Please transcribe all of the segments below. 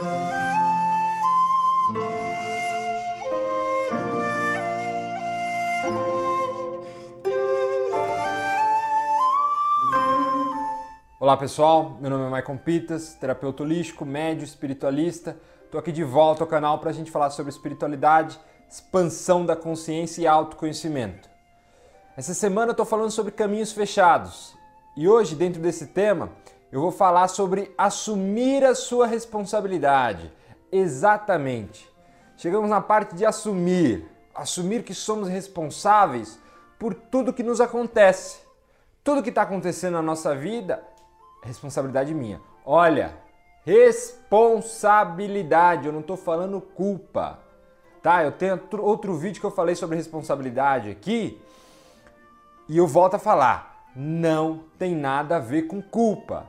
Olá pessoal, meu nome é Maicon Pitas, terapeuta holístico, médio, espiritualista. Estou aqui de volta ao canal para a gente falar sobre espiritualidade, expansão da consciência e autoconhecimento. Essa semana eu estou falando sobre caminhos fechados e hoje, dentro desse tema, eu vou falar sobre assumir a sua responsabilidade. Exatamente. Chegamos na parte de assumir, assumir que somos responsáveis por tudo que nos acontece. Tudo que está acontecendo na nossa vida responsabilidade minha. Olha, responsabilidade, eu não estou falando culpa. Tá? Eu tenho outro vídeo que eu falei sobre responsabilidade aqui e eu volto a falar. Não tem nada a ver com culpa.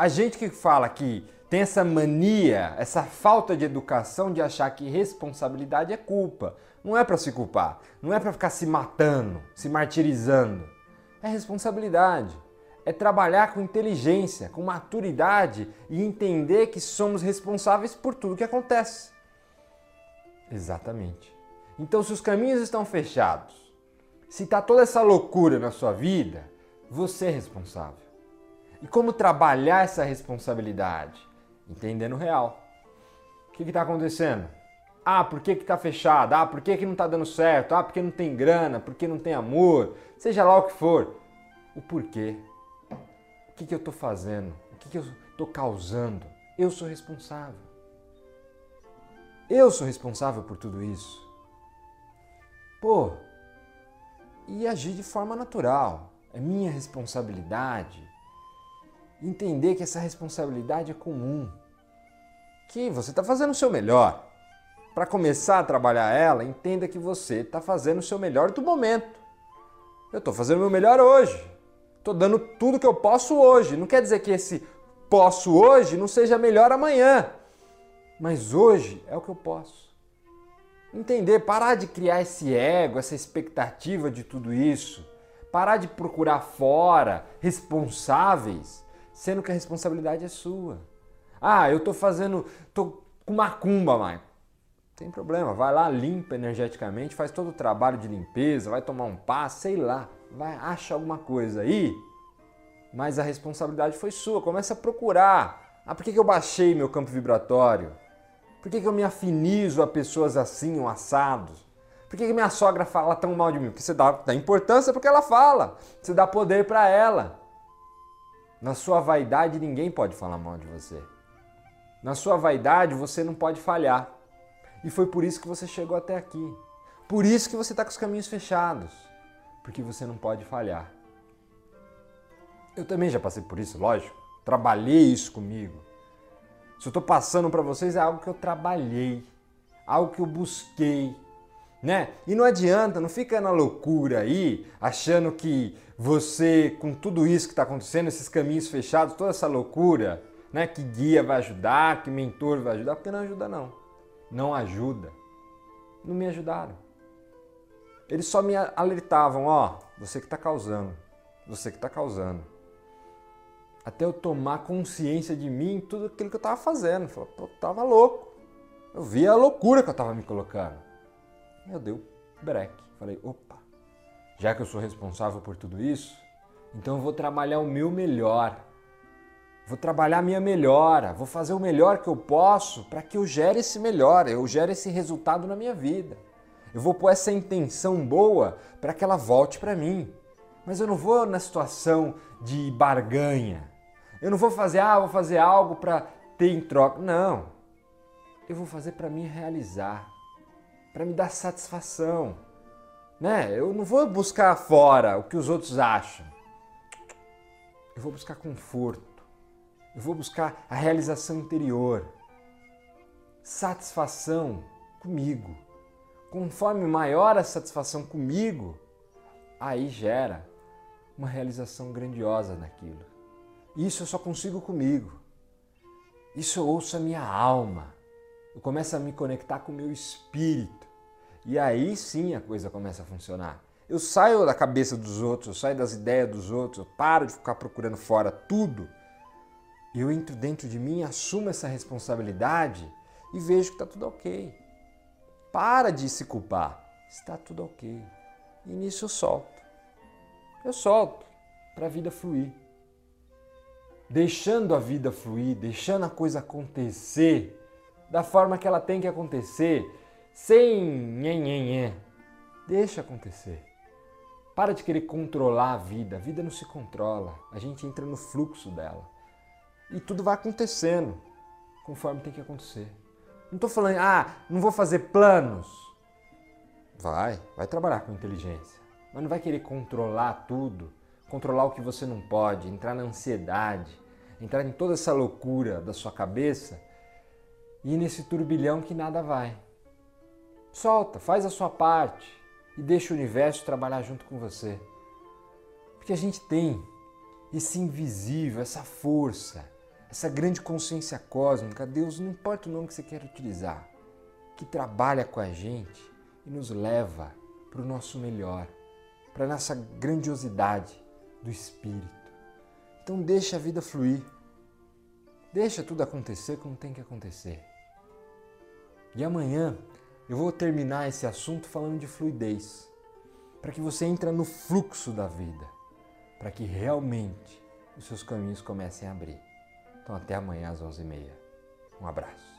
A gente que fala que tem essa mania, essa falta de educação de achar que responsabilidade é culpa. Não é para se culpar, não é para ficar se matando, se martirizando. É responsabilidade é trabalhar com inteligência, com maturidade e entender que somos responsáveis por tudo que acontece. Exatamente. Então, se os caminhos estão fechados, se está toda essa loucura na sua vida, você é responsável. E como trabalhar essa responsabilidade? Entendendo o real. O que está acontecendo? Ah, por que está fechado? Ah, por que, que não está dando certo? Ah, porque não tem grana? Porque não tem amor? Seja lá o que for. O porquê que, que eu estou fazendo? O que, que eu estou causando? Eu sou responsável. Eu sou responsável por tudo isso. Pô, e agir de forma natural. É minha responsabilidade. Entender que essa responsabilidade é comum. Que você está fazendo o seu melhor. Para começar a trabalhar ela, entenda que você está fazendo o seu melhor do momento. Eu estou fazendo o meu melhor hoje. Estou dando tudo que eu posso hoje. Não quer dizer que esse posso hoje não seja melhor amanhã. Mas hoje é o que eu posso. Entender, parar de criar esse ego, essa expectativa de tudo isso. Parar de procurar fora responsáveis, sendo que a responsabilidade é sua. Ah, eu estou fazendo, tô com macumba, mãe. Tem problema, vai lá, limpa energeticamente, faz todo o trabalho de limpeza, vai tomar um passo, sei lá vai, acha alguma coisa aí, mas a responsabilidade foi sua. Começa a procurar. Ah, por que, que eu baixei meu campo vibratório? Por que, que eu me afinizo a pessoas assim, um assados? Por que, que minha sogra fala tão mal de mim? Porque você dá, dá importância porque ela fala. Você dá poder para ela. Na sua vaidade, ninguém pode falar mal de você. Na sua vaidade, você não pode falhar. E foi por isso que você chegou até aqui. Por isso que você está com os caminhos fechados porque você não pode falhar. Eu também já passei por isso, lógico. Trabalhei isso comigo. Se eu estou passando para vocês é algo que eu trabalhei, algo que eu busquei, né? E não adianta, não fica na loucura aí, achando que você, com tudo isso que está acontecendo, esses caminhos fechados, toda essa loucura, né? Que guia vai ajudar, que mentor vai ajudar, porque não ajuda não. Não ajuda. Não me ajudaram. Eles só me alertavam, ó, você que está causando, você que está causando. Até eu tomar consciência de mim, tudo aquilo que eu estava fazendo. Eu pô, tava louco. Eu via a loucura que eu estava me colocando. Eu dei o break. Falei, opa, já que eu sou responsável por tudo isso, então eu vou trabalhar o meu melhor. Vou trabalhar a minha melhora, vou fazer o melhor que eu posso para que eu gere esse melhor, eu gere esse resultado na minha vida. Eu vou pôr essa intenção boa para que ela volte para mim. Mas eu não vou na situação de barganha. Eu não vou fazer, ah, vou fazer algo para ter em troca. Não. Eu vou fazer para me realizar, para me dar satisfação. Né? Eu não vou buscar fora o que os outros acham. Eu vou buscar conforto. Eu vou buscar a realização interior. Satisfação comigo conforme maior a satisfação comigo, aí gera uma realização grandiosa naquilo. Isso eu só consigo comigo. Isso eu ouço a minha alma. Eu começo a me conectar com o meu espírito. E aí sim a coisa começa a funcionar. Eu saio da cabeça dos outros, eu saio das ideias dos outros, eu paro de ficar procurando fora tudo eu entro dentro de mim, assumo essa responsabilidade e vejo que está tudo ok. Para de se culpar, está tudo ok. E nisso eu solto. Eu solto para a vida fluir. Deixando a vida fluir, deixando a coisa acontecer da forma que ela tem que acontecer, sem nhenhenhé. Deixa acontecer. Para de querer controlar a vida. A vida não se controla. A gente entra no fluxo dela. E tudo vai acontecendo conforme tem que acontecer. Não estou falando, ah, não vou fazer planos. Vai, vai trabalhar com inteligência. Mas não vai querer controlar tudo, controlar o que você não pode, entrar na ansiedade, entrar em toda essa loucura da sua cabeça ir nesse turbilhão que nada vai. Solta, faz a sua parte e deixa o universo trabalhar junto com você. Porque a gente tem esse invisível, essa força, essa grande consciência cósmica, Deus, não importa o nome que você quer utilizar, que trabalha com a gente e nos leva para o nosso melhor, para a nossa grandiosidade do espírito. Então deixa a vida fluir. Deixa tudo acontecer como tem que acontecer. E amanhã eu vou terminar esse assunto falando de fluidez, para que você entre no fluxo da vida, para que realmente os seus caminhos comecem a abrir. Então até amanhã às 11h30. Um abraço.